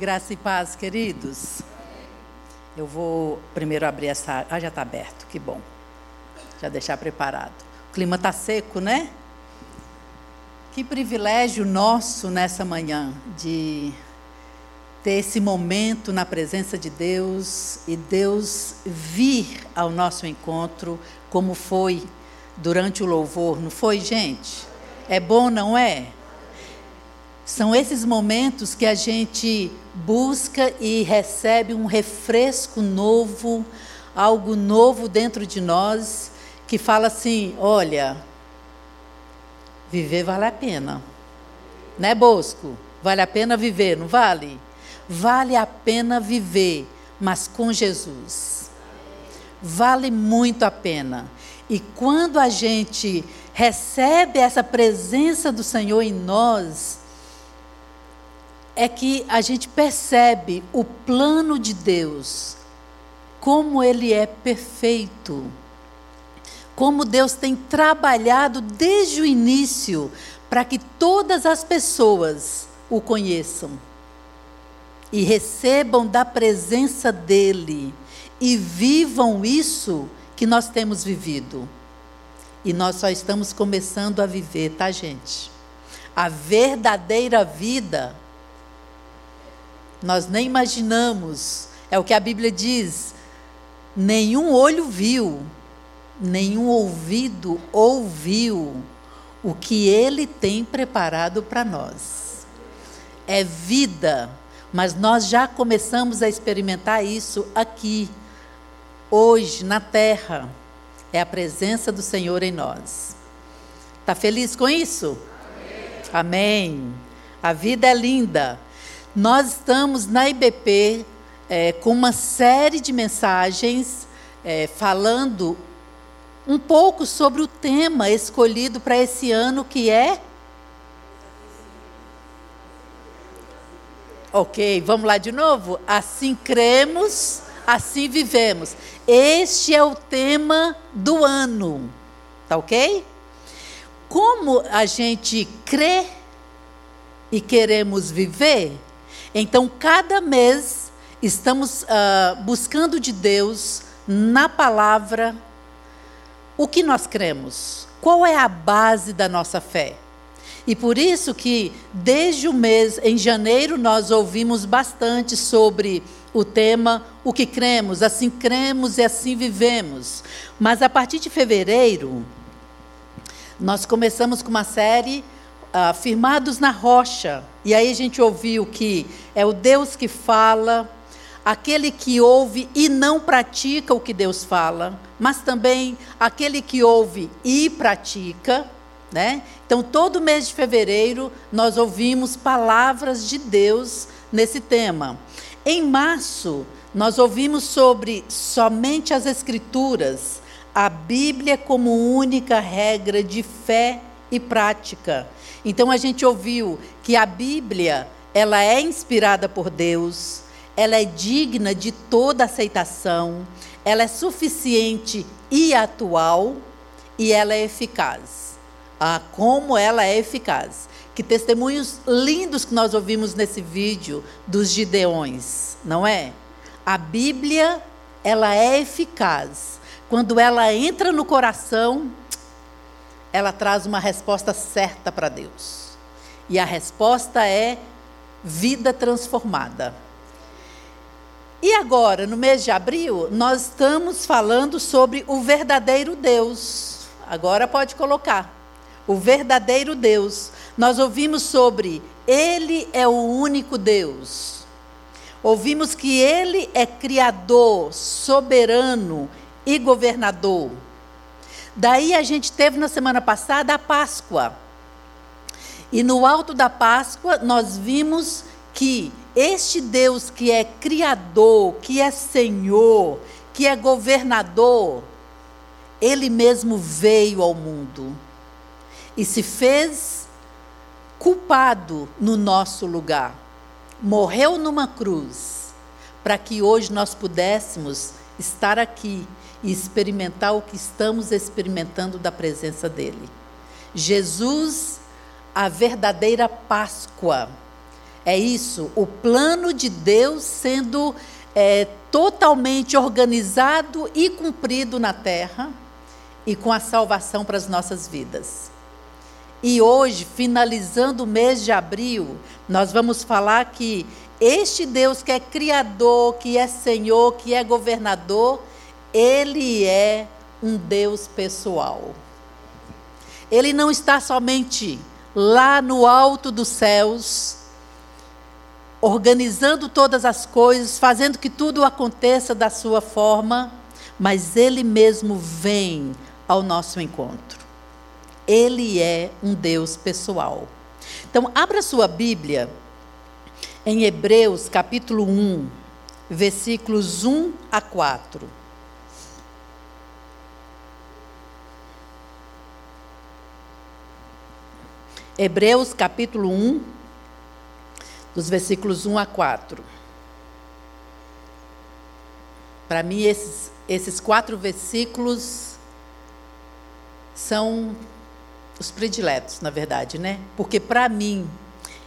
Graça e paz, queridos. Eu vou primeiro abrir essa. Ah, já está aberto, que bom. Já deixar preparado. O clima está seco, né? Que privilégio nosso nessa manhã de ter esse momento na presença de Deus e Deus vir ao nosso encontro, como foi durante o louvor, não foi, gente? É bom, não é? São esses momentos que a gente busca e recebe um refresco novo, algo novo dentro de nós, que fala assim: olha, viver vale a pena. Né, Bosco? Vale a pena viver, não vale? Vale a pena viver, mas com Jesus. Vale muito a pena. E quando a gente recebe essa presença do Senhor em nós, é que a gente percebe o plano de Deus, como ele é perfeito, como Deus tem trabalhado desde o início para que todas as pessoas o conheçam e recebam da presença dele e vivam isso que nós temos vivido. E nós só estamos começando a viver, tá, gente? A verdadeira vida nós nem imaginamos. É o que a Bíblia diz. Nenhum olho viu, nenhum ouvido ouviu o que ele tem preparado para nós. É vida, mas nós já começamos a experimentar isso aqui, hoje, na terra. É a presença do Senhor em nós. Está feliz com isso? Amém. Amém. A vida é linda. Nós estamos na IBP é, com uma série de mensagens é, falando um pouco sobre o tema escolhido para esse ano, que é. Ok, vamos lá de novo? Assim cremos, assim vivemos. Este é o tema do ano, tá ok? Como a gente crê e queremos viver, então, cada mês, estamos uh, buscando de Deus, na palavra, o que nós cremos. Qual é a base da nossa fé? E por isso que, desde o mês, em janeiro, nós ouvimos bastante sobre o tema O que cremos, assim cremos e assim vivemos. Mas a partir de fevereiro, nós começamos com uma série uh, firmados na rocha. E aí a gente ouviu que é o Deus que fala, aquele que ouve e não pratica o que Deus fala, mas também aquele que ouve e pratica. Né? Então, todo mês de fevereiro, nós ouvimos palavras de Deus nesse tema. Em março, nós ouvimos sobre somente as Escrituras, a Bíblia como única regra de fé e prática. Então a gente ouviu que a Bíblia, ela é inspirada por Deus, ela é digna de toda aceitação, ela é suficiente e atual e ela é eficaz. Ah, como ela é eficaz. Que testemunhos lindos que nós ouvimos nesse vídeo dos Gideões, não é? A Bíblia, ela é eficaz. Quando ela entra no coração, ela traz uma resposta certa para Deus. E a resposta é vida transformada. E agora, no mês de abril, nós estamos falando sobre o verdadeiro Deus. Agora pode colocar. O verdadeiro Deus. Nós ouvimos sobre Ele é o único Deus. Ouvimos que Ele é Criador, soberano e governador. Daí a gente teve na semana passada a Páscoa. E no alto da Páscoa nós vimos que este Deus que é criador, que é Senhor, que é governador, ele mesmo veio ao mundo e se fez culpado no nosso lugar. Morreu numa cruz para que hoje nós pudéssemos estar aqui e experimentar o que estamos experimentando da presença dele. Jesus, a verdadeira Páscoa, É isso, o plano de Deus sendo é, totalmente organizado e cumprido na terra e com a salvação para as nossas vidas. E hoje, finalizando o mês de abril, nós vamos falar que este Deus que é Criador, que é Senhor, que é governador, Ele é um Deus pessoal. Ele não está somente lá no alto dos céus, organizando todas as coisas, fazendo que tudo aconteça da sua forma, mas Ele mesmo vem ao nosso encontro. Ele é um Deus pessoal. Então, abra sua Bíblia em Hebreus capítulo 1, versículos 1 a 4. Hebreus capítulo 1, dos versículos 1 a 4. Para mim, esses, esses quatro versículos são os prediletos, na verdade, né? Porque para mim,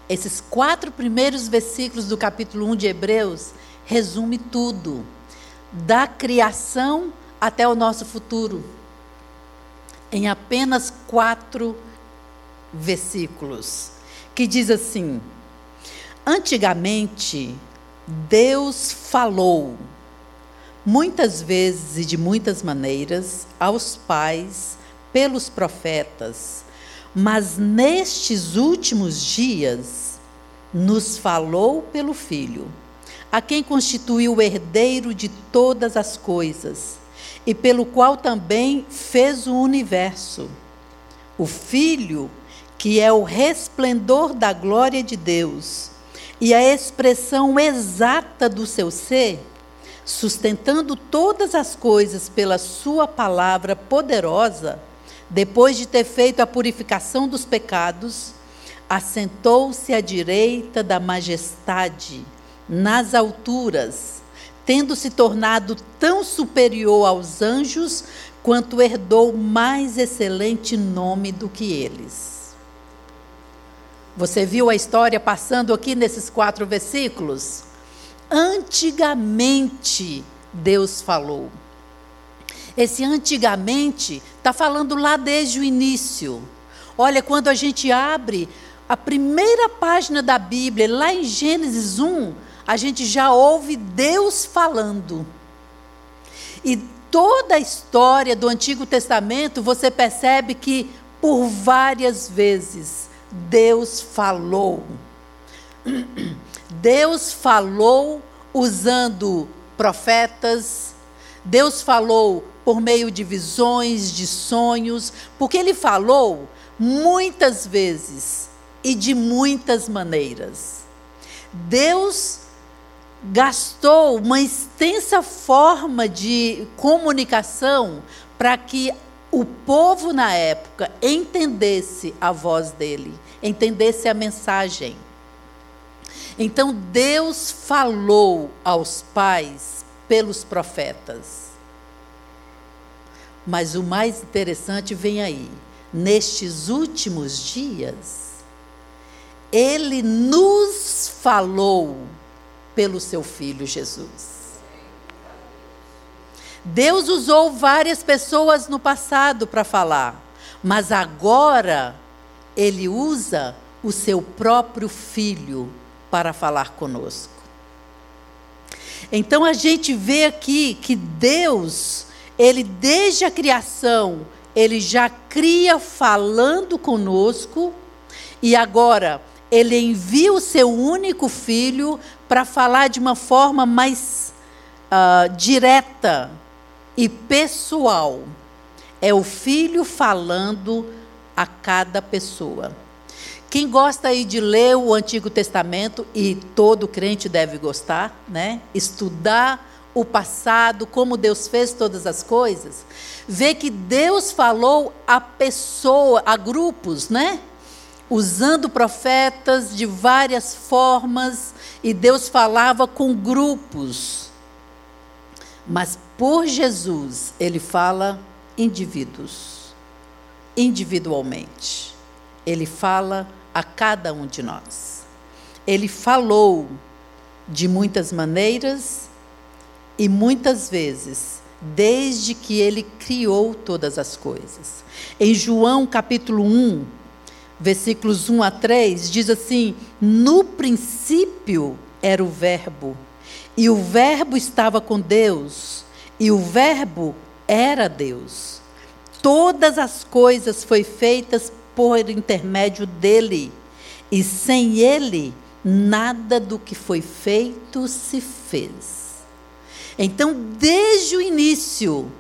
esses quatro primeiros versículos do capítulo 1 de Hebreus resume tudo, da criação até o nosso futuro, em apenas quatro versículos, que diz assim: Antigamente, Deus falou, muitas vezes e de muitas maneiras, aos pais pelos profetas, mas nestes últimos dias nos falou pelo Filho, a quem constituiu o herdeiro de todas as coisas e pelo qual também fez o universo. O Filho, que é o resplendor da glória de Deus e a expressão exata do seu ser, sustentando todas as coisas pela Sua palavra poderosa, depois de ter feito a purificação dos pecados, assentou-se à direita da majestade, nas alturas, tendo se tornado tão superior aos anjos quanto herdou mais excelente nome do que eles. Você viu a história passando aqui nesses quatro versículos? Antigamente Deus falou. Esse antigamente está falando lá desde o início. Olha, quando a gente abre a primeira página da Bíblia, lá em Gênesis 1, a gente já ouve Deus falando. E toda a história do Antigo Testamento, você percebe que por várias vezes Deus falou. Deus falou usando profetas, Deus falou por meio de visões, de sonhos, porque Ele falou muitas vezes e de muitas maneiras. Deus gastou uma extensa forma de comunicação para que o povo na época entendesse a voz dele, entendesse a mensagem. Então Deus falou aos pais pelos profetas. Mas o mais interessante vem aí. Nestes últimos dias, ele nos falou pelo seu filho Jesus. Deus usou várias pessoas no passado para falar, mas agora Ele usa o seu próprio filho para falar conosco. Então a gente vê aqui que Deus, Ele desde a criação, Ele já cria falando conosco, e agora Ele envia o seu único filho para falar de uma forma mais uh, direta, e pessoal. É o filho falando a cada pessoa. Quem gosta aí de ler o Antigo Testamento, e todo crente deve gostar, né? Estudar o passado, como Deus fez todas as coisas, vê que Deus falou a pessoa, a grupos, né? Usando profetas de várias formas, e Deus falava com grupos. Mas por Jesus, ele fala indivíduos, individualmente. Ele fala a cada um de nós. ele falou de muitas maneiras e muitas vezes, desde que ele criou todas as coisas. Em João capítulo 1, versículos 1 a 3, diz assim: No princípio era o Verbo, e o Verbo estava com Deus, e o Verbo era Deus. Todas as coisas foram feitas por intermédio dele, e sem ele, nada do que foi feito se fez. Então, desde o início,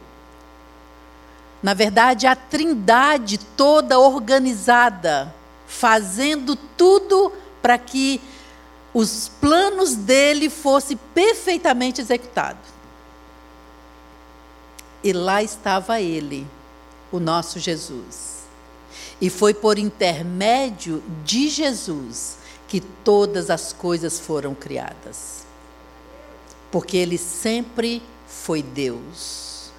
na verdade, a trindade toda organizada, fazendo tudo para que os planos dele fossem perfeitamente executados. E lá estava ele, o nosso Jesus. E foi por intermédio de Jesus que todas as coisas foram criadas. Porque ele sempre foi Deus.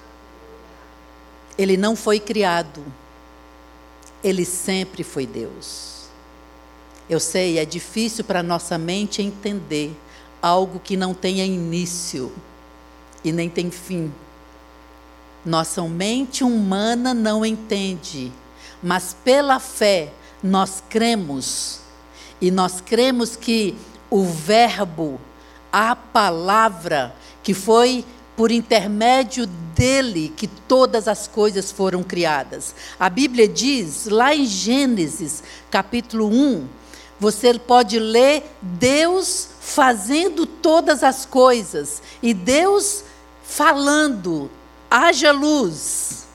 Ele não foi criado. Ele sempre foi Deus. Eu sei, é difícil para nossa mente entender algo que não tenha início e nem tem fim. Nossa mente humana não entende, mas pela fé nós cremos. E nós cremos que o Verbo, a palavra, que foi por intermédio dele que todas as coisas foram criadas. A Bíblia diz, lá em Gênesis, capítulo 1, você pode ler Deus fazendo todas as coisas e Deus falando haja luz.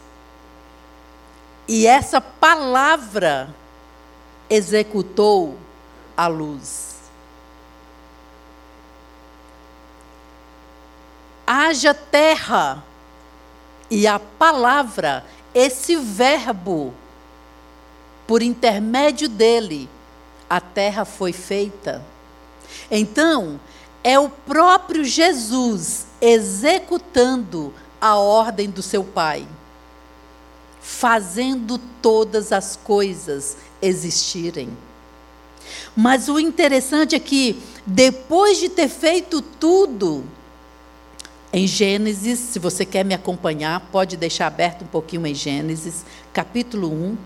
E essa palavra executou a luz. Haja terra. E a palavra, esse verbo, por intermédio dele, a terra foi feita. Então, é o próprio Jesus executando a ordem do seu Pai, fazendo todas as coisas existirem. Mas o interessante é que, depois de ter feito tudo, em Gênesis, se você quer me acompanhar, pode deixar aberto um pouquinho em Gênesis, capítulo 1,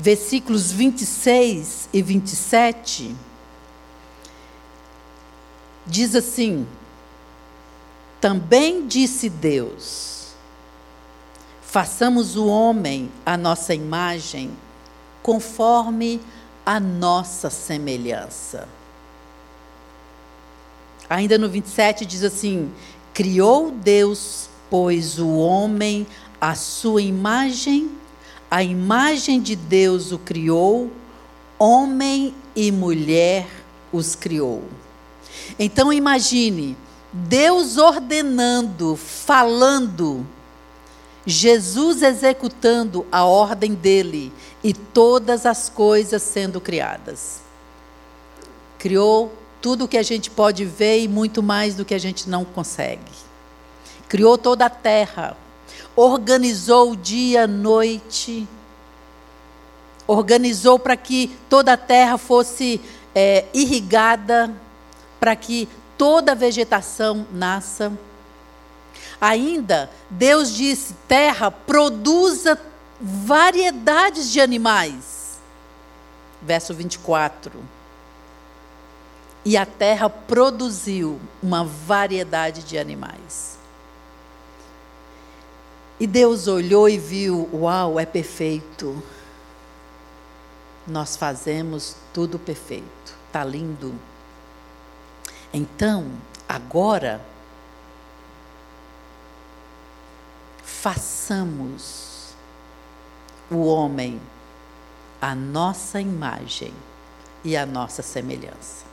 versículos 26 e 27. Diz assim: também disse Deus: façamos o homem à nossa imagem, conforme a nossa semelhança. Ainda no 27 diz assim: Criou Deus, pois, o homem à sua imagem, a imagem de Deus o criou, homem e mulher os criou. Então imagine, Deus ordenando, falando, Jesus executando a ordem dele e todas as coisas sendo criadas. Criou tudo o que a gente pode ver e muito mais do que a gente não consegue. Criou toda a terra, organizou o dia, a noite, organizou para que toda a terra fosse é, irrigada, para que toda a vegetação nasça. Ainda, Deus disse: terra, produza variedades de animais. Verso 24. E a terra produziu uma variedade de animais. E Deus olhou e viu: uau, é perfeito. Nós fazemos tudo perfeito. Está lindo. Então, agora, façamos o homem a nossa imagem e a nossa semelhança.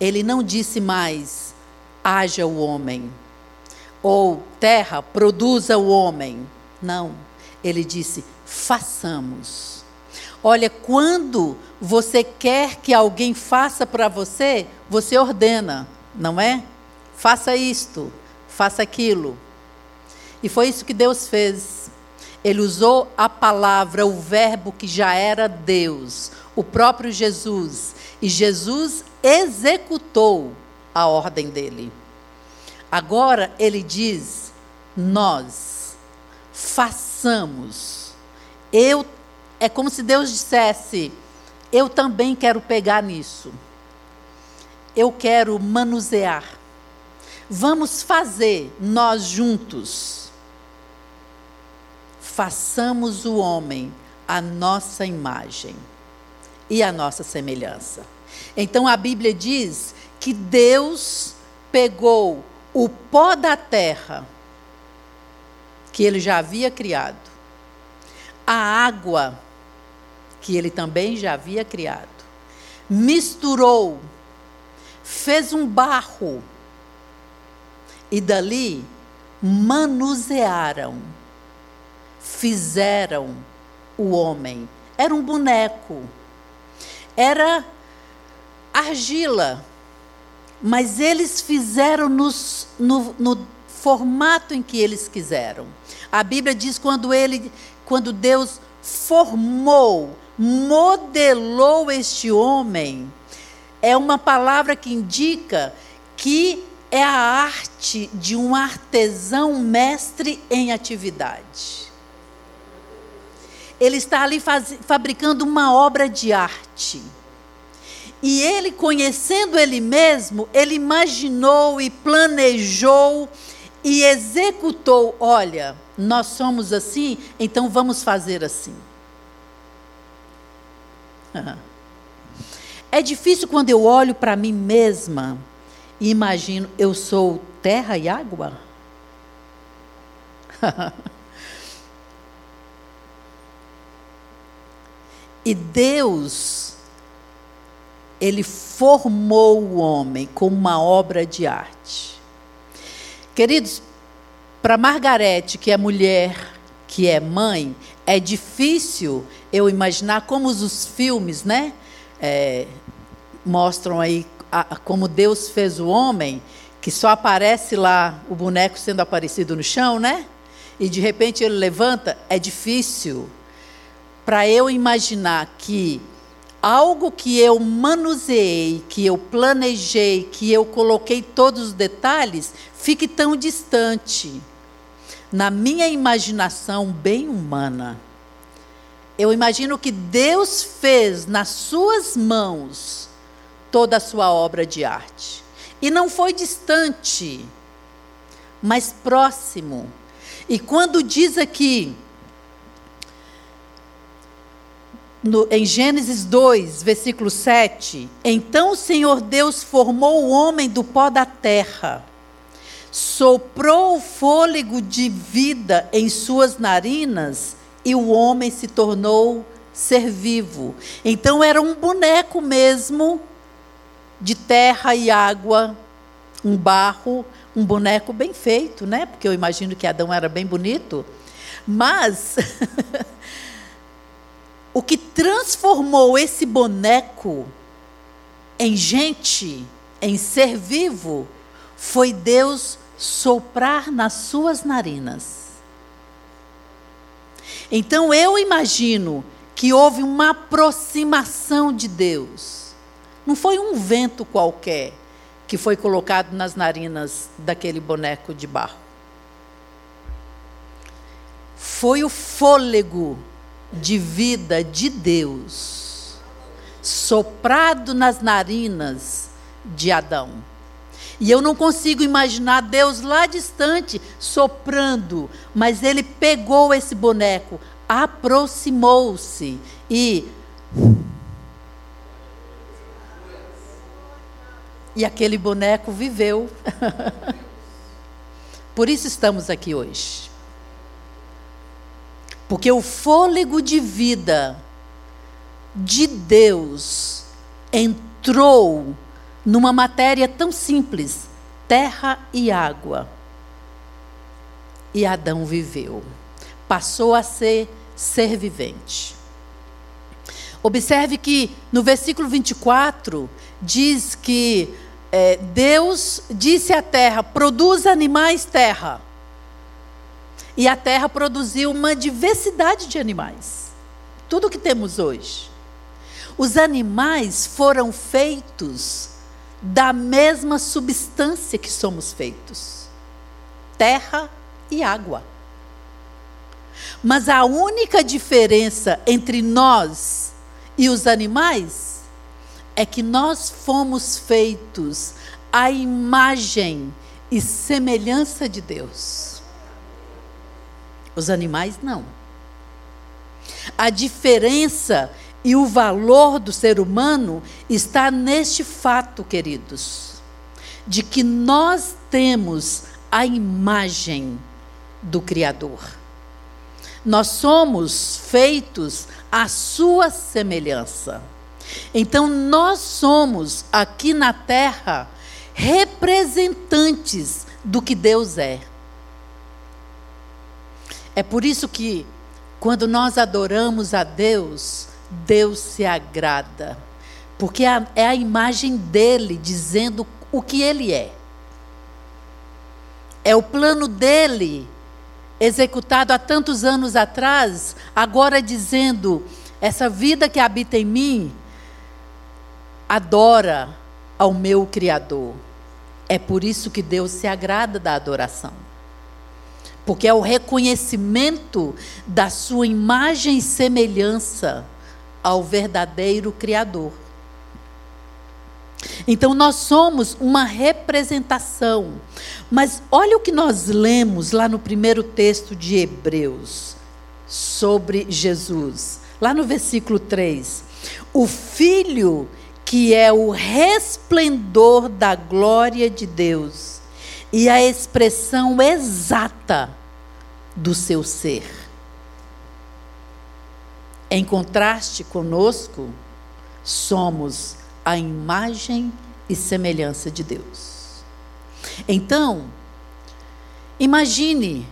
Ele não disse mais, haja o homem, ou terra, produza o homem. Não. Ele disse, façamos. Olha, quando você quer que alguém faça para você, você ordena, não é? Faça isto, faça aquilo. E foi isso que Deus fez. Ele usou a palavra, o verbo que já era Deus, o próprio Jesus. E Jesus executou a ordem dele. Agora ele diz: nós façamos. Eu é como se Deus dissesse: eu também quero pegar nisso. Eu quero manusear. Vamos fazer nós juntos. Façamos o homem a nossa imagem e a nossa semelhança. Então a Bíblia diz que Deus pegou o pó da terra, que ele já havia criado, a água, que ele também já havia criado, misturou, fez um barro, e dali manusearam, fizeram o homem. Era um boneco, era argila, mas eles fizeram nos, no, no formato em que eles quiseram. A Bíblia diz quando ele, quando Deus formou, modelou este homem, é uma palavra que indica que é a arte de um artesão mestre em atividade. Ele está ali faz, fabricando uma obra de arte. E ele, conhecendo ele mesmo, ele imaginou e planejou e executou: olha, nós somos assim, então vamos fazer assim. É difícil quando eu olho para mim mesma e imagino, eu sou terra e água? e Deus ele formou o homem como uma obra de arte. Queridos, para Margarete, que é mulher, que é mãe, é difícil eu imaginar como os filmes, né, é, mostram aí a, como Deus fez o homem, que só aparece lá o boneco sendo aparecido no chão, né? E de repente ele levanta, é difícil para eu imaginar que algo que eu manuseei, que eu planejei, que eu coloquei todos os detalhes, fique tão distante. Na minha imaginação bem humana, eu imagino que Deus fez nas suas mãos toda a sua obra de arte. E não foi distante, mas próximo. E quando diz aqui, no, em Gênesis 2, versículo 7, então o Senhor Deus formou o homem do pó da terra, soprou o fôlego de vida em suas narinas e o homem se tornou ser vivo. Então era um boneco mesmo de terra e água, um barro, um boneco bem feito, né? Porque eu imagino que Adão era bem bonito. Mas O que transformou esse boneco em gente, em ser vivo, foi Deus soprar nas suas narinas. Então eu imagino que houve uma aproximação de Deus. Não foi um vento qualquer que foi colocado nas narinas daquele boneco de barro. Foi o fôlego de vida de Deus soprado nas narinas de Adão. E eu não consigo imaginar Deus lá distante soprando, mas ele pegou esse boneco, aproximou-se e. E aquele boneco viveu. Por isso estamos aqui hoje. Porque o fôlego de vida de Deus entrou numa matéria tão simples, terra e água. E Adão viveu. Passou a ser ser vivente. Observe que no versículo 24 diz que é, Deus disse à terra: produza animais, terra. E a terra produziu uma diversidade de animais. Tudo que temos hoje. Os animais foram feitos da mesma substância que somos feitos: terra e água. Mas a única diferença entre nós e os animais é que nós fomos feitos à imagem e semelhança de Deus. Os animais não. A diferença e o valor do ser humano está neste fato, queridos, de que nós temos a imagem do Criador. Nós somos feitos à sua semelhança. Então, nós somos aqui na terra representantes do que Deus é. É por isso que, quando nós adoramos a Deus, Deus se agrada, porque é a imagem dele dizendo o que ele é. É o plano dele, executado há tantos anos atrás, agora dizendo: essa vida que habita em mim adora ao meu Criador. É por isso que Deus se agrada da adoração. Porque é o reconhecimento da sua imagem e semelhança ao verdadeiro Criador. Então nós somos uma representação. Mas olha o que nós lemos lá no primeiro texto de Hebreus sobre Jesus. Lá no versículo 3. O Filho que é o resplendor da glória de Deus e a expressão exata do seu ser. Em contraste conosco, somos a imagem e semelhança de Deus. Então, imagine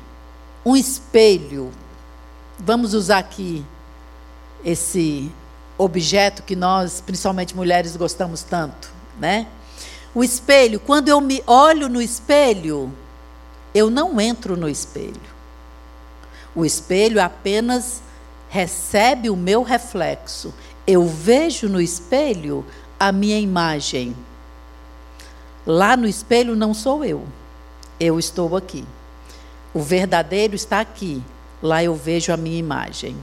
um espelho. Vamos usar aqui esse objeto que nós, principalmente mulheres, gostamos tanto, né? O espelho, quando eu me olho no espelho, eu não entro no espelho. O espelho apenas recebe o meu reflexo. Eu vejo no espelho a minha imagem. Lá no espelho não sou eu. Eu estou aqui. O verdadeiro está aqui. Lá eu vejo a minha imagem.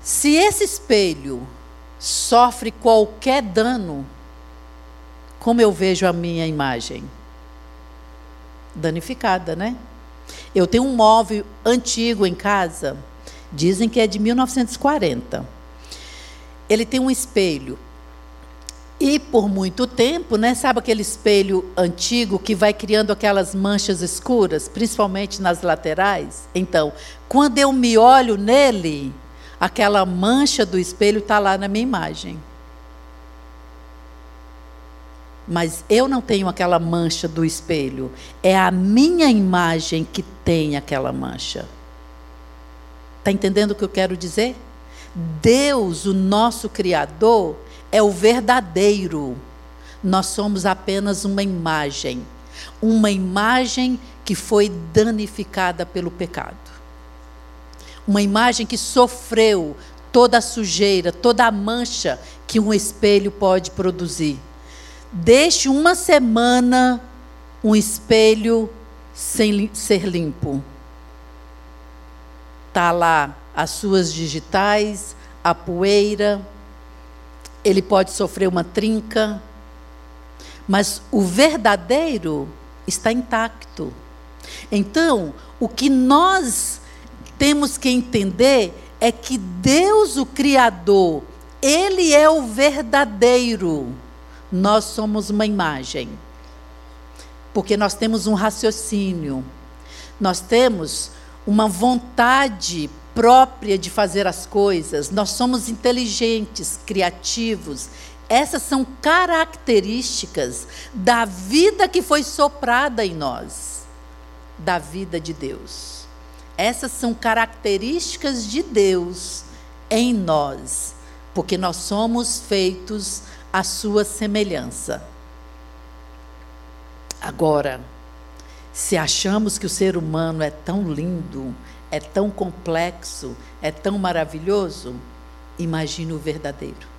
Se esse espelho sofre qualquer dano, como eu vejo a minha imagem? Danificada, né? Eu tenho um móvel antigo em casa, dizem que é de 1940. Ele tem um espelho. E por muito tempo, né, sabe aquele espelho antigo que vai criando aquelas manchas escuras, principalmente nas laterais? Então, quando eu me olho nele, aquela mancha do espelho está lá na minha imagem. Mas eu não tenho aquela mancha do espelho. É a minha imagem que tem aquela mancha. Está entendendo o que eu quero dizer? Deus, o nosso Criador, é o verdadeiro. Nós somos apenas uma imagem. Uma imagem que foi danificada pelo pecado. Uma imagem que sofreu toda a sujeira, toda a mancha que um espelho pode produzir. Deixe uma semana um espelho sem ser limpo. Tá lá as suas digitais, a poeira, ele pode sofrer uma trinca, mas o verdadeiro está intacto. Então, o que nós temos que entender é que Deus, o Criador, Ele é o verdadeiro. Nós somos uma imagem. Porque nós temos um raciocínio, nós temos uma vontade própria de fazer as coisas, nós somos inteligentes, criativos. Essas são características da vida que foi soprada em nós, da vida de Deus. Essas são características de Deus em nós, porque nós somos feitos à sua semelhança. Agora, se achamos que o ser humano é tão lindo, é tão complexo, é tão maravilhoso, imagine o verdadeiro.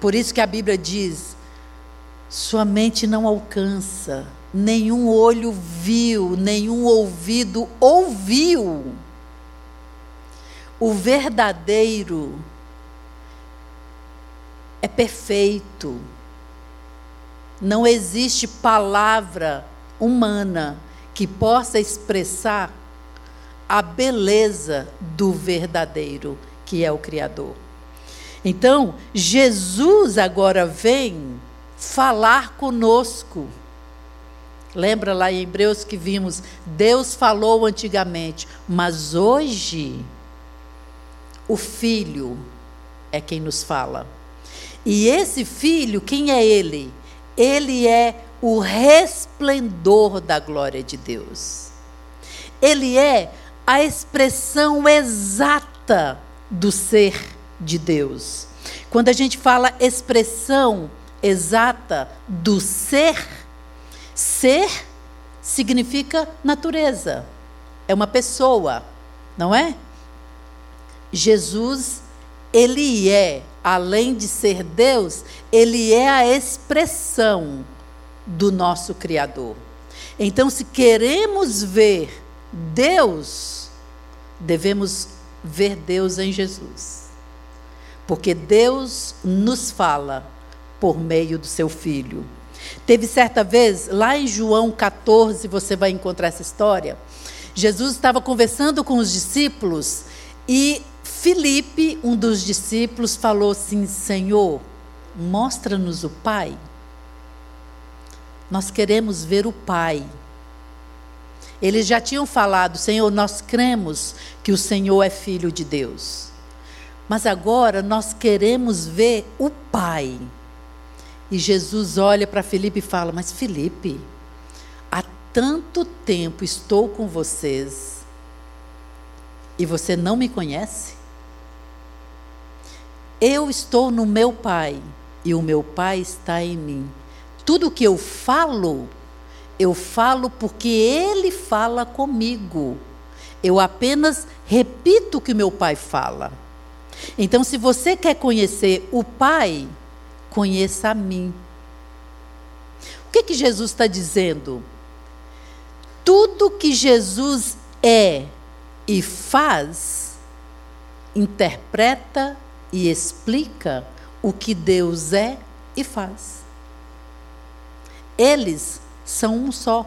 Por isso que a Bíblia diz: sua mente não alcança, nenhum olho viu, nenhum ouvido ouviu. O verdadeiro é perfeito. Não existe palavra humana que possa expressar a beleza do verdadeiro, que é o Criador. Então, Jesus agora vem falar conosco. Lembra lá em Hebreus que vimos, Deus falou antigamente, mas hoje o Filho é quem nos fala. E esse Filho, quem é ele? Ele é o resplendor da glória de Deus. Ele é a expressão exata do ser de Deus. Quando a gente fala expressão exata do ser, ser significa natureza, é uma pessoa, não é? Jesus, ele é, além de ser Deus, ele é a expressão do nosso Criador. Então, se queremos ver Deus, devemos ver Deus em Jesus. Porque Deus nos fala por meio do seu filho. Teve certa vez, lá em João 14, você vai encontrar essa história. Jesus estava conversando com os discípulos e Filipe, um dos discípulos, falou assim: Senhor, mostra-nos o Pai. Nós queremos ver o Pai. Eles já tinham falado, Senhor, nós cremos que o Senhor é filho de Deus. Mas agora nós queremos ver o Pai. E Jesus olha para Felipe e fala: Mas Felipe, há tanto tempo estou com vocês e você não me conhece? Eu estou no meu Pai e o meu Pai está em mim. Tudo que eu falo, eu falo porque Ele fala comigo. Eu apenas repito o que meu Pai fala. Então, se você quer conhecer o Pai, conheça a mim. O que, que Jesus está dizendo? Tudo que Jesus é e faz, interpreta e explica o que Deus é e faz. Eles são um só.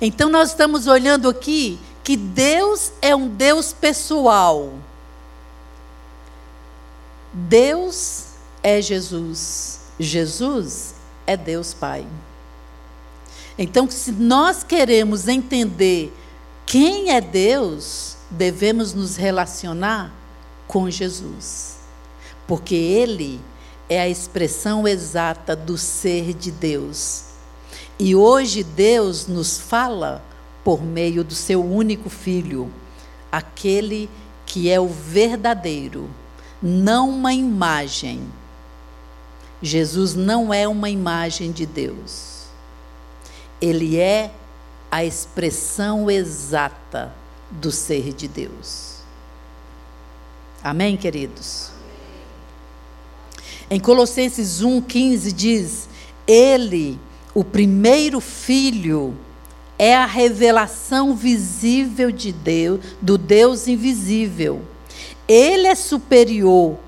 Então nós estamos olhando aqui que Deus é um Deus pessoal. Deus é Jesus. Jesus é Deus Pai. Então, se nós queremos entender quem é Deus, devemos nos relacionar com Jesus. Porque Ele é a expressão exata do ser de Deus. E hoje Deus nos fala por meio do seu único filho, aquele que é o verdadeiro, não uma imagem Jesus não é uma imagem de Deus. Ele é a expressão exata do ser de Deus. Amém, queridos? Em Colossenses 1,15 diz: Ele, o primeiro filho, é a revelação visível de Deus, do Deus invisível. Ele é superior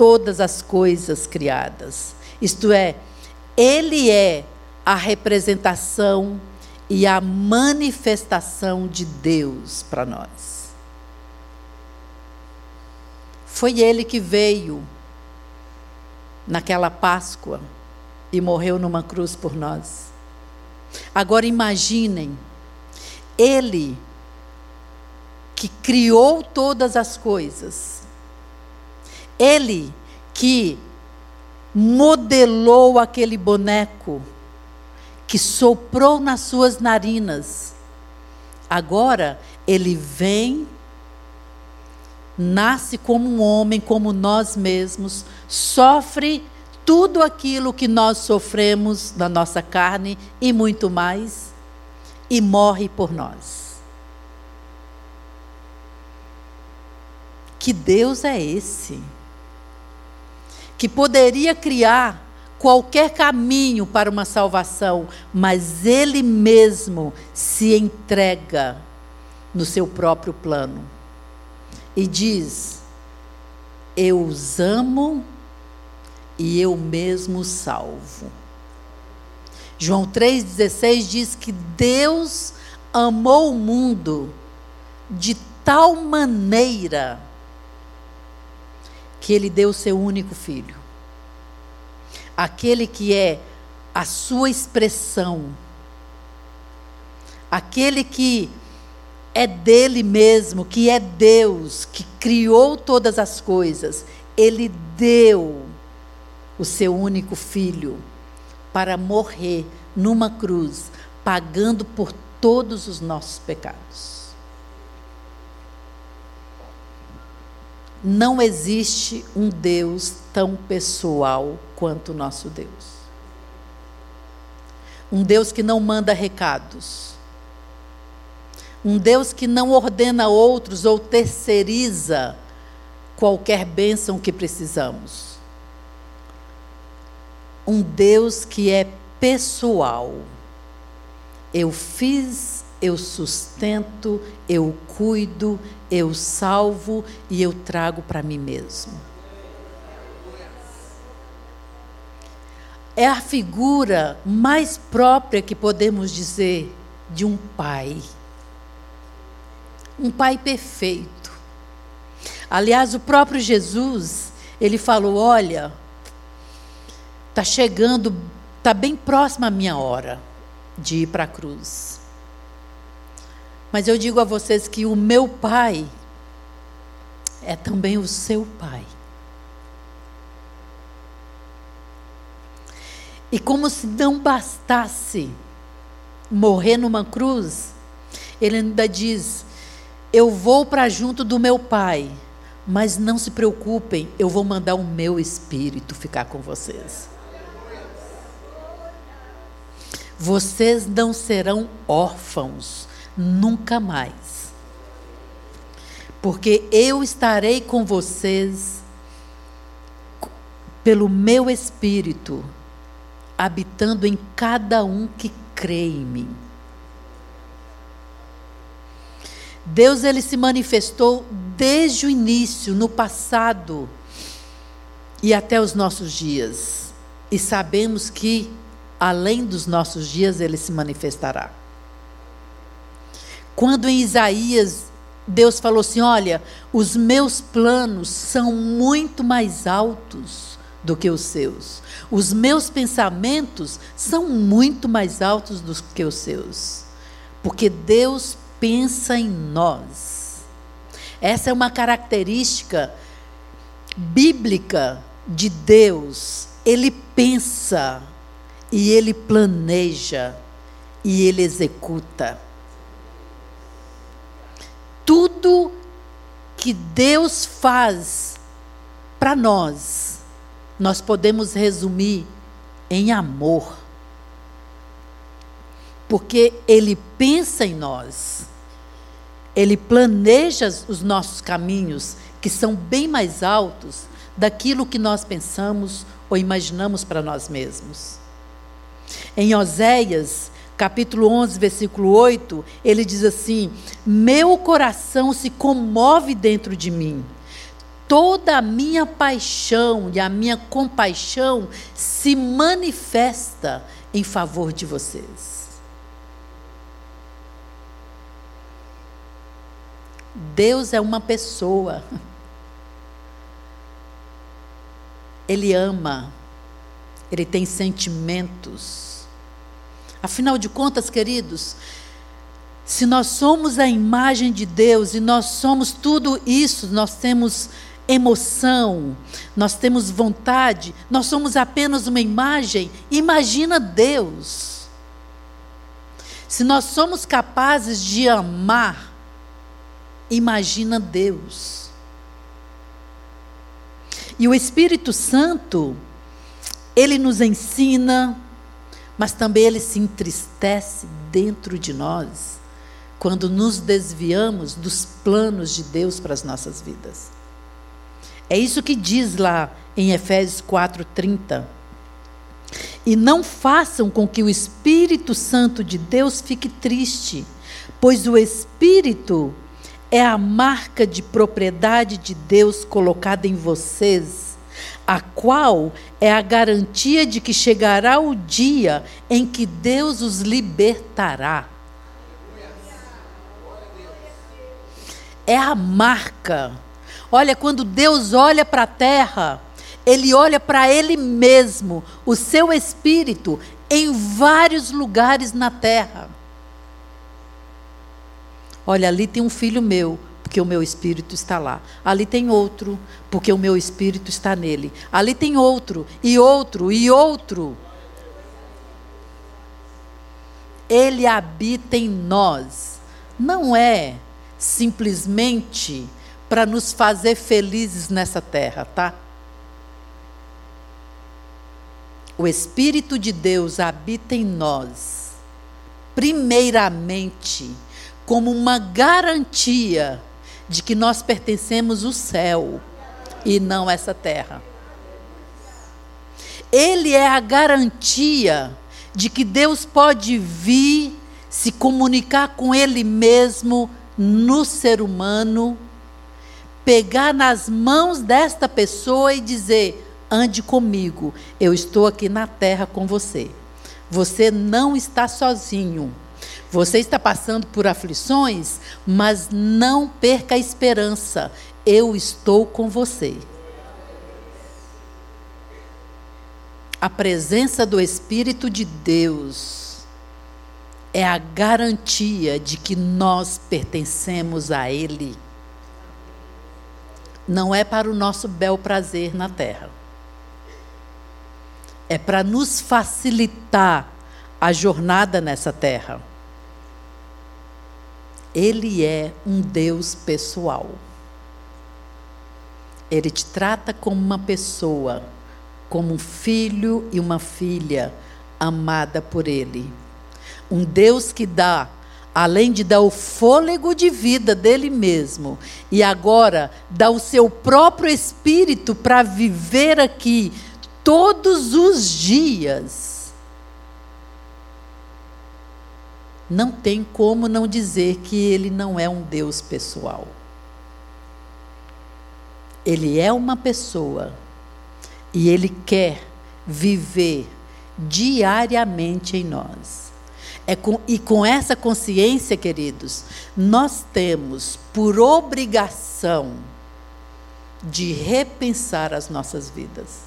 todas as coisas criadas. Isto é, ele é a representação e a manifestação de Deus para nós. Foi ele que veio naquela Páscoa e morreu numa cruz por nós. Agora imaginem, ele que criou todas as coisas, ele que modelou aquele boneco, que soprou nas suas narinas. Agora, ele vem, nasce como um homem, como nós mesmos, sofre tudo aquilo que nós sofremos na nossa carne e muito mais, e morre por nós. Que Deus é esse? Que poderia criar qualquer caminho para uma salvação, mas Ele mesmo se entrega no seu próprio plano e diz: Eu os amo e eu mesmo salvo. João 3,16 diz que Deus amou o mundo de tal maneira que ele deu seu único filho. Aquele que é a sua expressão, aquele que é dele mesmo, que é Deus, que criou todas as coisas, ele deu o seu único filho para morrer numa cruz, pagando por todos os nossos pecados. Não existe um Deus tão pessoal quanto o nosso Deus. Um Deus que não manda recados. Um Deus que não ordena outros ou terceiriza qualquer bênção que precisamos um Deus que é pessoal. Eu fiz, eu sustento, eu cuido, eu salvo e eu trago para mim mesmo. É a figura mais própria que podemos dizer de um pai. Um pai perfeito. Aliás, o próprio Jesus, ele falou: Olha, Está chegando, está bem próxima a minha hora de ir para a cruz. Mas eu digo a vocês que o meu pai é também o seu pai. E como se não bastasse morrer numa cruz, ele ainda diz: Eu vou para junto do meu pai, mas não se preocupem, eu vou mandar o meu espírito ficar com vocês. Vocês não serão órfãos nunca mais. Porque eu estarei com vocês pelo meu espírito, habitando em cada um que crê em mim. Deus ele se manifestou desde o início, no passado e até os nossos dias. E sabemos que além dos nossos dias ele se manifestará. Quando em Isaías Deus falou assim: Olha, os meus planos são muito mais altos do que os seus. Os meus pensamentos são muito mais altos do que os seus. Porque Deus pensa em nós. Essa é uma característica bíblica de Deus. Ele pensa e ele planeja e ele executa. Tudo que Deus faz para nós, nós podemos resumir em amor. Porque Ele pensa em nós, Ele planeja os nossos caminhos, que são bem mais altos daquilo que nós pensamos ou imaginamos para nós mesmos. Em Oséias, capítulo 11, versículo 8, ele diz assim: Meu coração se comove dentro de mim. Toda a minha paixão e a minha compaixão se manifesta em favor de vocês. Deus é uma pessoa. Ele ama. Ele tem sentimentos. Afinal de contas, queridos, se nós somos a imagem de Deus e nós somos tudo isso, nós temos emoção, nós temos vontade, nós somos apenas uma imagem, imagina Deus. Se nós somos capazes de amar, imagina Deus. E o Espírito Santo, ele nos ensina, mas também ele se entristece dentro de nós quando nos desviamos dos planos de Deus para as nossas vidas. É isso que diz lá em Efésios 4:30. E não façam com que o Espírito Santo de Deus fique triste, pois o Espírito é a marca de propriedade de Deus colocada em vocês, a qual é a garantia de que chegará o dia em que Deus os libertará. É a marca. Olha, quando Deus olha para a terra, Ele olha para Ele mesmo, o seu espírito, em vários lugares na terra. Olha, ali tem um filho meu, porque o meu espírito está lá. Ali tem outro, porque o meu espírito está nele. Ali tem outro, e outro, e outro. Ele habita em nós. Não é simplesmente para nos fazer felizes nessa terra, tá? O Espírito de Deus habita em nós, primeiramente como uma garantia de que nós pertencemos ao céu e não essa terra. Ele é a garantia de que Deus pode vir se comunicar com Ele mesmo no ser humano, pegar nas mãos desta pessoa e dizer: ande comigo, eu estou aqui na terra com você. Você não está sozinho. Você está passando por aflições, mas não perca a esperança. Eu estou com você. A presença do Espírito de Deus é a garantia de que nós pertencemos a Ele. Não é para o nosso bel prazer na terra. É para nos facilitar a jornada nessa terra. Ele é um Deus pessoal. Ele te trata como uma pessoa, como um filho e uma filha amada por Ele. Um Deus que dá, além de dar o fôlego de vida dele mesmo, e agora dá o seu próprio espírito para viver aqui todos os dias não tem como não dizer que ele não é um Deus pessoal. Ele é uma pessoa e ele quer viver diariamente em nós. É com, e com essa consciência, queridos, nós temos por obrigação de repensar as nossas vidas,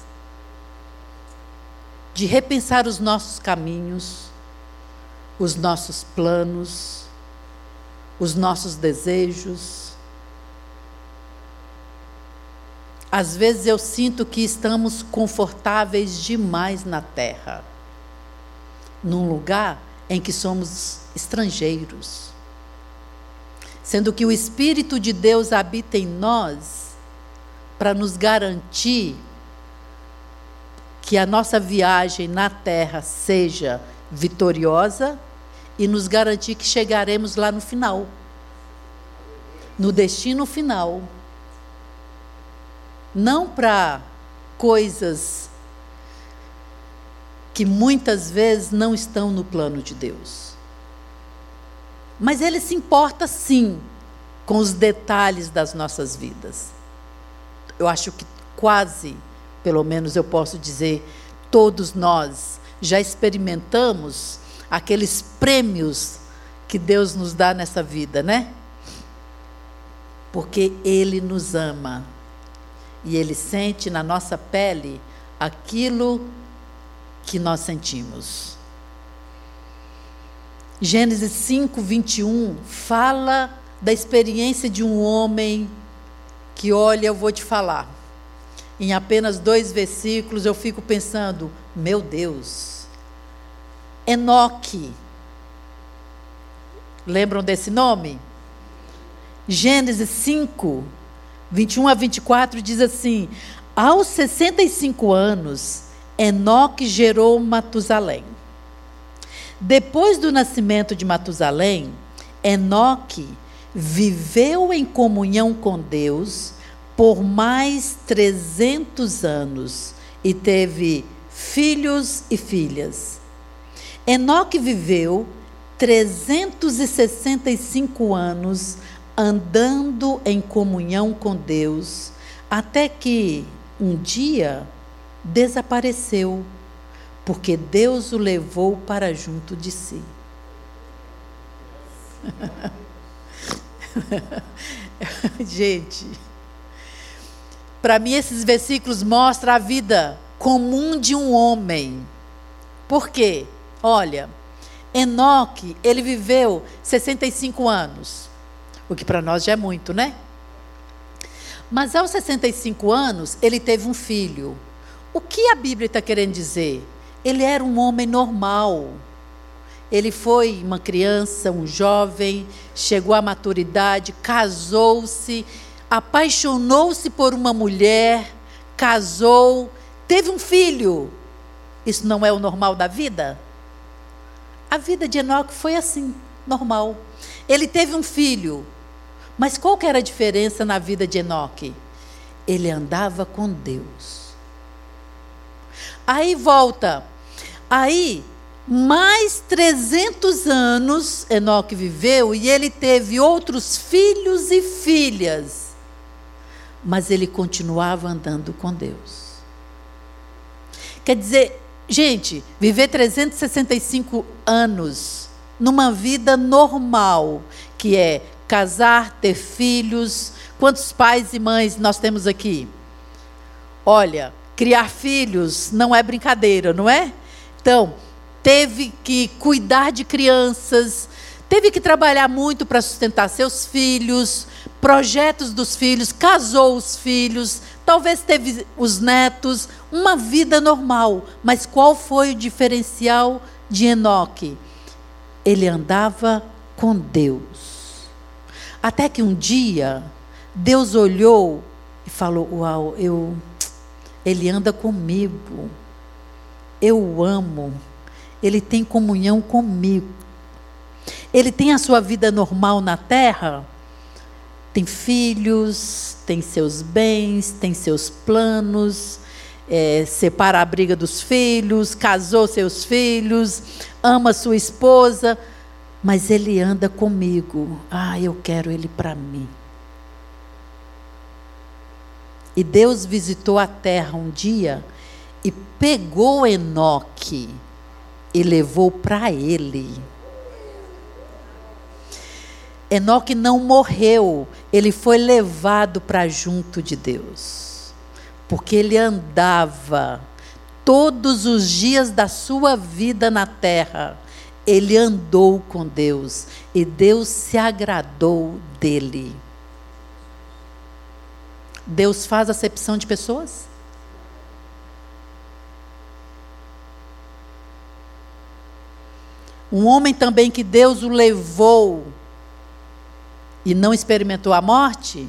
de repensar os nossos caminhos, os nossos planos, os nossos desejos. Às vezes eu sinto que estamos confortáveis demais na terra, num lugar em que somos estrangeiros. Sendo que o Espírito de Deus habita em nós para nos garantir que a nossa viagem na terra seja vitoriosa e nos garantir que chegaremos lá no final no destino final. Não para coisas que muitas vezes não estão no plano de Deus. Mas Ele se importa sim com os detalhes das nossas vidas. Eu acho que quase, pelo menos eu posso dizer, todos nós já experimentamos aqueles prêmios que Deus nos dá nessa vida, né? Porque Ele nos ama e Ele sente na nossa pele aquilo que nós sentimos. Gênesis 5, 21 fala da experiência de um homem que, olha, eu vou te falar. Em apenas dois versículos eu fico pensando, meu Deus. Enoque. Lembram desse nome? Gênesis 5, 21 a 24 diz assim: Aos 65 anos, Enoque gerou Matusalém. Depois do nascimento de Matusalém, Enoque viveu em comunhão com Deus por mais 300 anos e teve filhos e filhas. Enoque viveu 365 anos andando em comunhão com Deus, até que um dia desapareceu, porque Deus o levou para junto de si. Gente, para mim esses versículos mostram a vida comum de um homem. Por quê? Olha, Enoque, ele viveu 65 anos, o que para nós já é muito, né? Mas aos 65 anos, ele teve um filho. O que a Bíblia está querendo dizer? Ele era um homem normal. Ele foi uma criança, um jovem, chegou à maturidade, casou-se, apaixonou-se por uma mulher, casou, teve um filho. Isso não é o normal da vida? A vida de Enoque foi assim, normal. Ele teve um filho. Mas qual que era a diferença na vida de Enoque? Ele andava com Deus. Aí volta. Aí mais 300 anos Enoque viveu e ele teve outros filhos e filhas. Mas ele continuava andando com Deus. Quer dizer, gente, viver 365 anos numa vida normal, que é casar, ter filhos. Quantos pais e mães nós temos aqui? Olha, criar filhos não é brincadeira, não é? Então, teve que cuidar de crianças, teve que trabalhar muito para sustentar seus filhos, projetos dos filhos, casou os filhos, talvez teve os netos, uma vida normal. Mas qual foi o diferencial de Enoque? Ele andava com Deus. Até que um dia Deus olhou e falou: Uau, eu, ele anda comigo. Eu o amo ele tem comunhão comigo. Ele tem a sua vida normal na terra, tem filhos, tem seus bens, tem seus planos, é, separa a briga dos filhos, casou seus filhos, ama sua esposa, mas ele anda comigo. Ah, eu quero ele para mim. E Deus visitou a terra um dia e pegou Enoque e levou para ele. Enoque não morreu, ele foi levado para junto de Deus, porque ele andava todos os dias da sua vida na terra, ele andou com Deus e Deus se agradou dele. Deus faz acepção de pessoas? Um homem também que Deus o levou e não experimentou a morte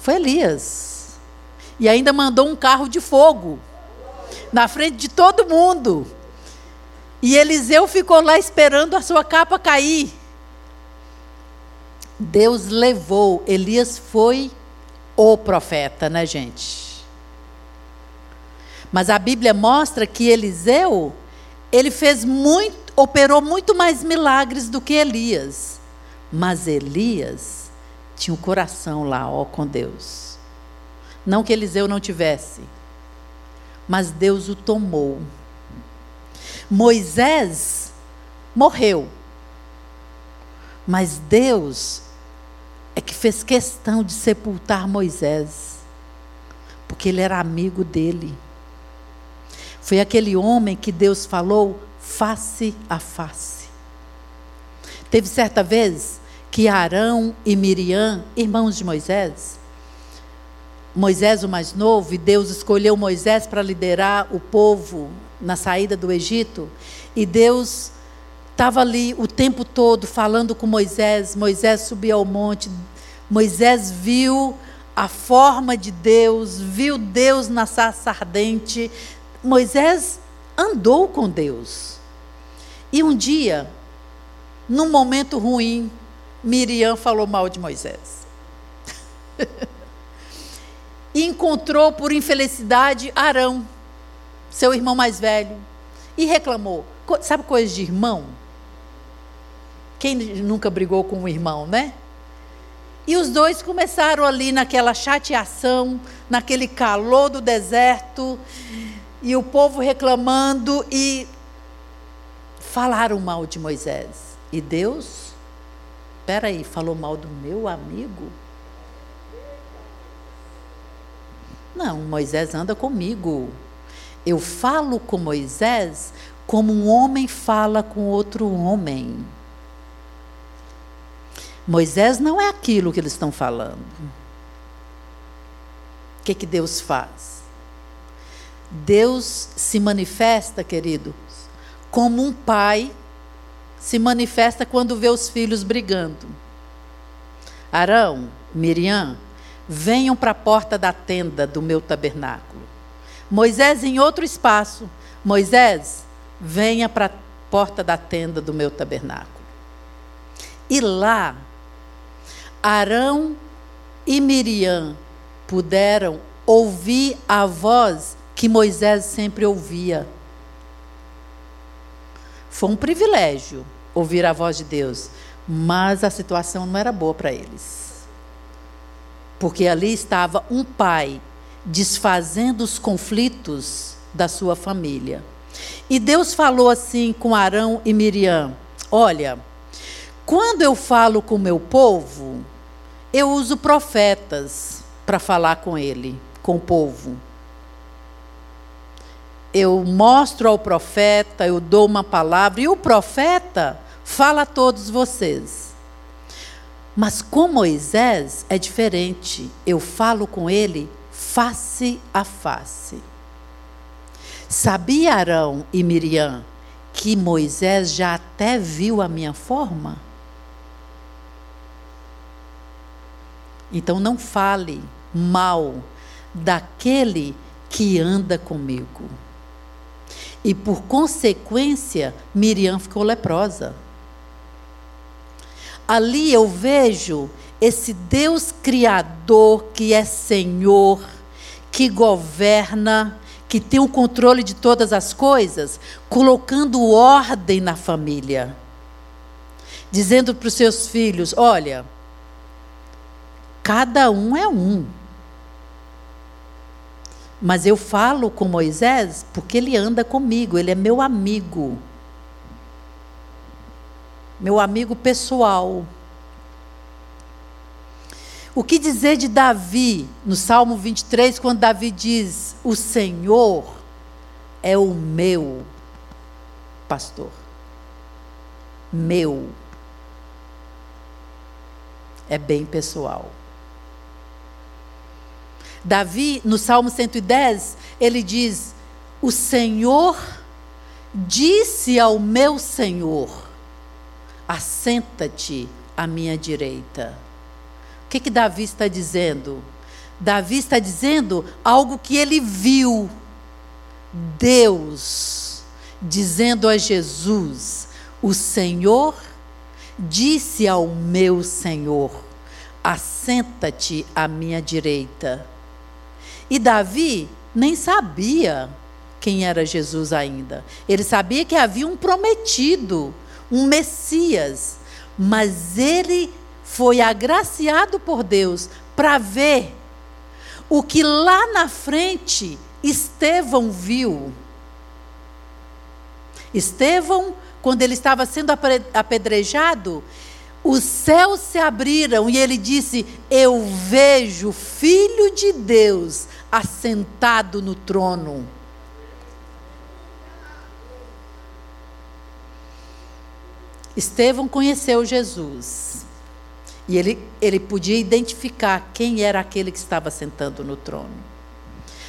foi Elias. E ainda mandou um carro de fogo na frente de todo mundo. E Eliseu ficou lá esperando a sua capa cair. Deus levou, Elias foi o profeta, né, gente? Mas a Bíblia mostra que Eliseu, ele fez muito operou muito mais milagres do que Elias. Mas Elias tinha o um coração lá, ó, com Deus. Não que Eliseu não tivesse, mas Deus o tomou. Moisés morreu, mas Deus é que fez questão de sepultar Moisés, porque ele era amigo dele. Foi aquele homem que Deus falou: face a face. Teve certa vez que Arão e Miriam, irmãos de Moisés, Moisés o mais novo, e Deus escolheu Moisés para liderar o povo na saída do Egito, e Deus estava ali o tempo todo falando com Moisés. Moisés subiu ao monte, Moisés viu a forma de Deus, viu Deus na sarça ardente. Moisés andou com Deus. E um dia, num momento ruim, Miriam falou mal de Moisés. e encontrou por infelicidade Arão, seu irmão mais velho, e reclamou. Sabe coisa de irmão? Quem nunca brigou com um irmão, né? E os dois começaram ali naquela chateação, naquele calor do deserto, e o povo reclamando e falaram mal de Moisés. E Deus, espera aí, falou mal do meu amigo? Não, Moisés anda comigo. Eu falo com Moisés como um homem fala com outro homem. Moisés não é aquilo que eles estão falando. O que, que Deus faz? Deus se manifesta, queridos, como um pai se manifesta quando vê os filhos brigando. Arão, Miriam, venham para a porta da tenda do meu tabernáculo. Moisés em outro espaço. Moisés, venha para a porta da tenda do meu tabernáculo. E lá, Arão e Miriam puderam ouvir a voz que Moisés sempre ouvia. Foi um privilégio ouvir a voz de Deus, mas a situação não era boa para eles. Porque ali estava um pai desfazendo os conflitos da sua família. E Deus falou assim com Arão e Miriam: Olha, quando eu falo com o meu povo, eu uso profetas para falar com ele, com o povo. Eu mostro ao profeta, eu dou uma palavra, e o profeta fala a todos vocês. Mas com Moisés é diferente. Eu falo com ele face a face. Sabia Arão e Miriam que Moisés já até viu a minha forma? Então não fale mal daquele que anda comigo. E por consequência, Miriam ficou leprosa. Ali eu vejo esse Deus Criador que é Senhor, que governa, que tem o controle de todas as coisas, colocando ordem na família. Dizendo para os seus filhos: olha, cada um é um. Mas eu falo com Moisés porque ele anda comigo, ele é meu amigo meu amigo pessoal. O que dizer de Davi, no Salmo 23, quando Davi diz: O Senhor é o meu pastor. Meu. É bem pessoal. Davi, no Salmo 110, ele diz: O Senhor disse ao meu Senhor: assenta-te à minha direita. O que, que Davi está dizendo? Davi está dizendo algo que ele viu. Deus dizendo a Jesus: O Senhor disse ao meu Senhor: Assenta-te à minha direita. E Davi nem sabia quem era Jesus ainda. Ele sabia que havia um prometido um Messias, mas ele foi agraciado por Deus para ver o que lá na frente Estevão viu. Estevão, quando ele estava sendo apedrejado, os céus se abriram e ele disse: Eu vejo o Filho de Deus assentado no trono. Estevão conheceu Jesus. E ele, ele podia identificar quem era aquele que estava sentando no trono.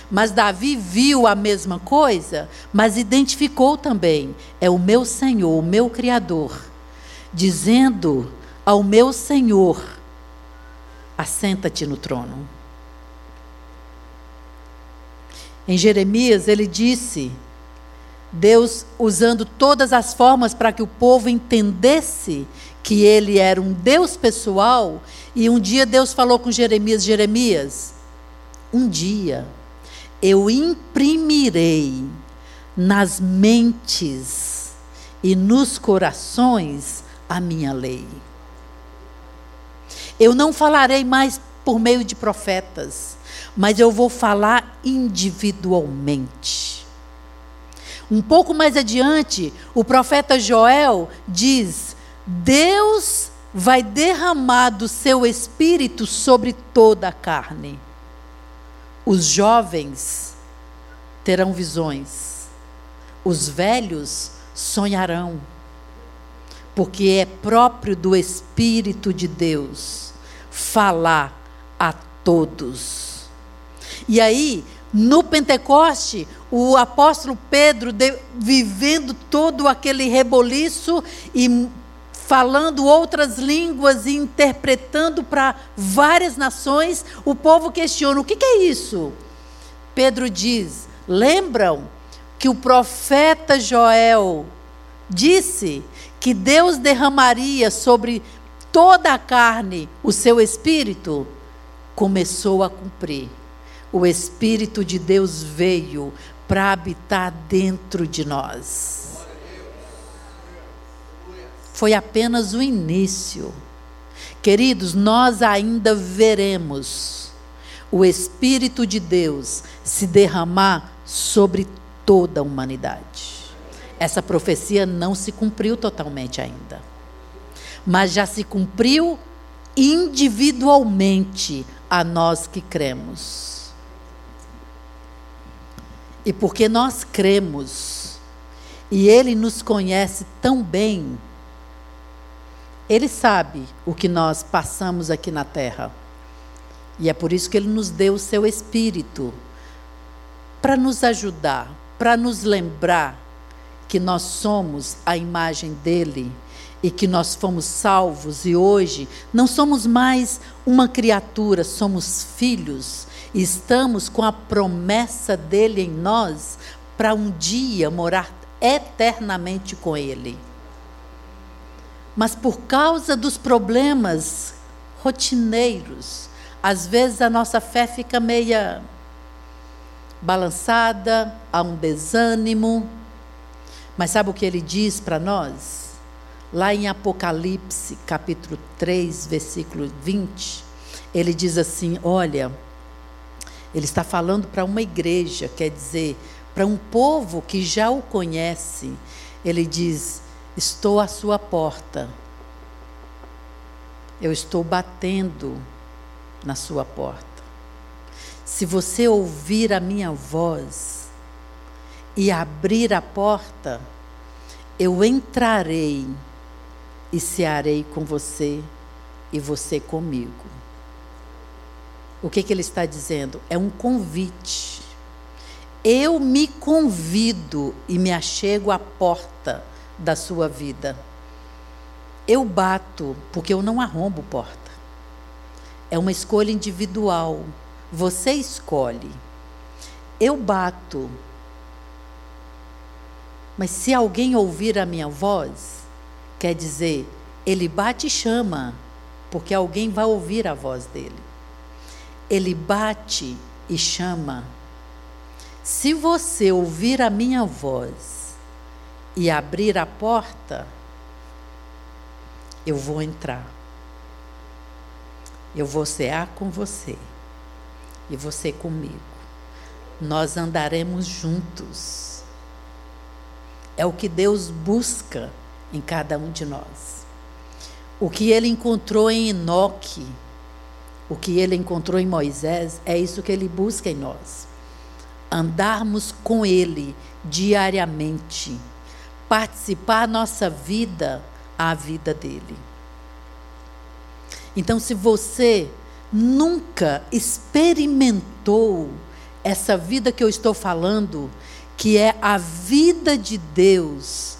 Mas Davi viu a mesma coisa, mas identificou também: é o meu Senhor, o meu Criador, dizendo ao meu Senhor: assenta-te no trono. Em Jeremias, ele disse Deus usando todas as formas para que o povo entendesse que ele era um Deus pessoal. E um dia Deus falou com Jeremias: Jeremias, um dia eu imprimirei nas mentes e nos corações a minha lei. Eu não falarei mais por meio de profetas, mas eu vou falar individualmente. Um pouco mais adiante, o profeta Joel diz: Deus vai derramar do seu espírito sobre toda a carne. Os jovens terão visões, os velhos sonharão, porque é próprio do Espírito de Deus falar a todos. E aí, no Pentecoste, o apóstolo Pedro, de, vivendo todo aquele reboliço e falando outras línguas e interpretando para várias nações, o povo questiona: o que, que é isso? Pedro diz: lembram que o profeta Joel disse que Deus derramaria sobre toda a carne o seu espírito? Começou a cumprir. O Espírito de Deus veio para habitar dentro de nós foi apenas o início. Queridos, nós ainda veremos o Espírito de Deus se derramar sobre toda a humanidade. Essa profecia não se cumpriu totalmente ainda, mas já se cumpriu individualmente a nós que cremos. E porque nós cremos, e Ele nos conhece tão bem, ele sabe o que nós passamos aqui na terra. E é por isso que ele nos deu o seu espírito para nos ajudar, para nos lembrar que nós somos a imagem dele e que nós fomos salvos e hoje não somos mais uma criatura, somos filhos estamos com a promessa dele em nós para um dia morar eternamente com ele mas por causa dos problemas rotineiros, às vezes a nossa fé fica meia balançada, há um desânimo. Mas sabe o que ele diz para nós? Lá em Apocalipse, capítulo 3, versículo 20, ele diz assim: Olha, ele está falando para uma igreja, quer dizer, para um povo que já o conhece. Ele diz: Estou à sua porta. Eu estou batendo na sua porta. Se você ouvir a minha voz e abrir a porta, eu entrarei e cearei com você e você comigo. O que, que ele está dizendo? É um convite. Eu me convido e me achego à porta da sua vida. Eu bato porque eu não arrombo porta. É uma escolha individual. Você escolhe. Eu bato. Mas se alguém ouvir a minha voz, quer dizer, ele bate e chama, porque alguém vai ouvir a voz dele. Ele bate e chama. Se você ouvir a minha voz e abrir a porta, eu vou entrar. Eu vou cear com você e você comigo. Nós andaremos juntos. É o que Deus busca em cada um de nós. O que ele encontrou em Enoque, o que ele encontrou em Moisés, é isso que ele busca em nós. Andarmos com ele diariamente participar a nossa vida à vida dele. Então, se você nunca experimentou essa vida que eu estou falando, que é a vida de Deus,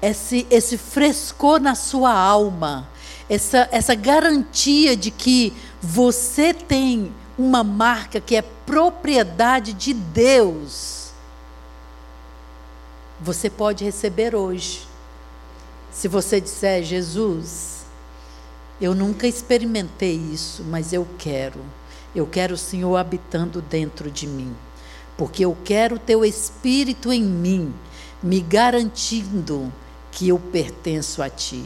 esse, esse frescor na sua alma, essa, essa garantia de que você tem uma marca que é propriedade de Deus você pode receber hoje. Se você disser, Jesus, eu nunca experimentei isso, mas eu quero. Eu quero o Senhor habitando dentro de mim, porque eu quero o teu espírito em mim, me garantindo que eu pertenço a ti.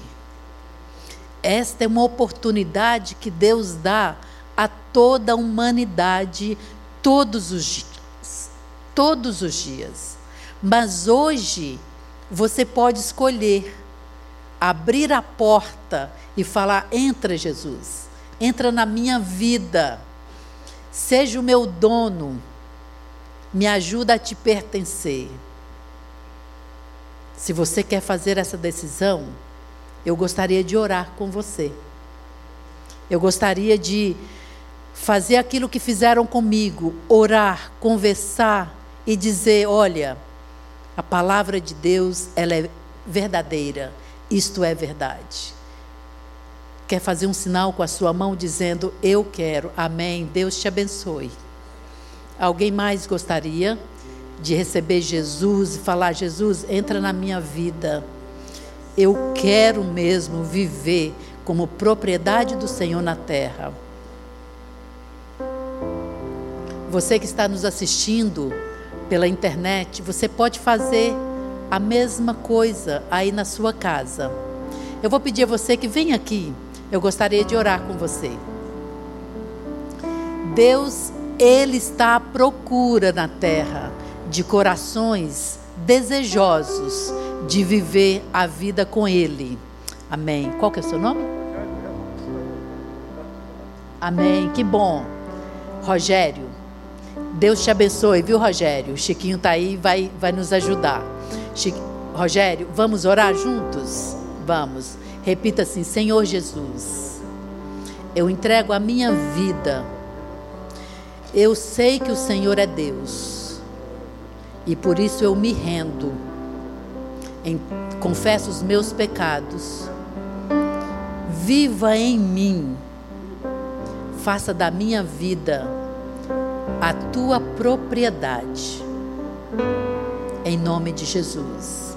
Esta é uma oportunidade que Deus dá a toda a humanidade todos os dias. Todos os dias. Mas hoje você pode escolher abrir a porta e falar: entra, Jesus, entra na minha vida, seja o meu dono, me ajuda a te pertencer. Se você quer fazer essa decisão, eu gostaria de orar com você. Eu gostaria de fazer aquilo que fizeram comigo, orar, conversar e dizer, olha, a palavra de Deus, ela é verdadeira. Isto é verdade. Quer fazer um sinal com a sua mão dizendo eu quero. Amém. Deus te abençoe. Alguém mais gostaria de receber Jesus e falar: Jesus, entra na minha vida. Eu quero mesmo viver como propriedade do Senhor na terra. Você que está nos assistindo pela internet, você pode fazer a mesma coisa aí na sua casa. Eu vou pedir a você que venha aqui. Eu gostaria de orar com você. Deus, Ele está à procura na terra de corações desejosos de viver a vida com Ele. Amém. Qual que é o seu nome? Amém. Que bom. Rogério, Deus te abençoe, viu, Rogério? O Chiquinho está aí e vai, vai nos ajudar. Chique... Rogério, vamos orar juntos? Vamos. Repita assim: Senhor Jesus, eu entrego a minha vida. Eu sei que o Senhor é Deus. E por isso eu me rendo em, confesso os meus pecados, viva em mim, faça da minha vida a tua propriedade. Em nome de Jesus.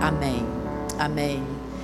Amém. Amém.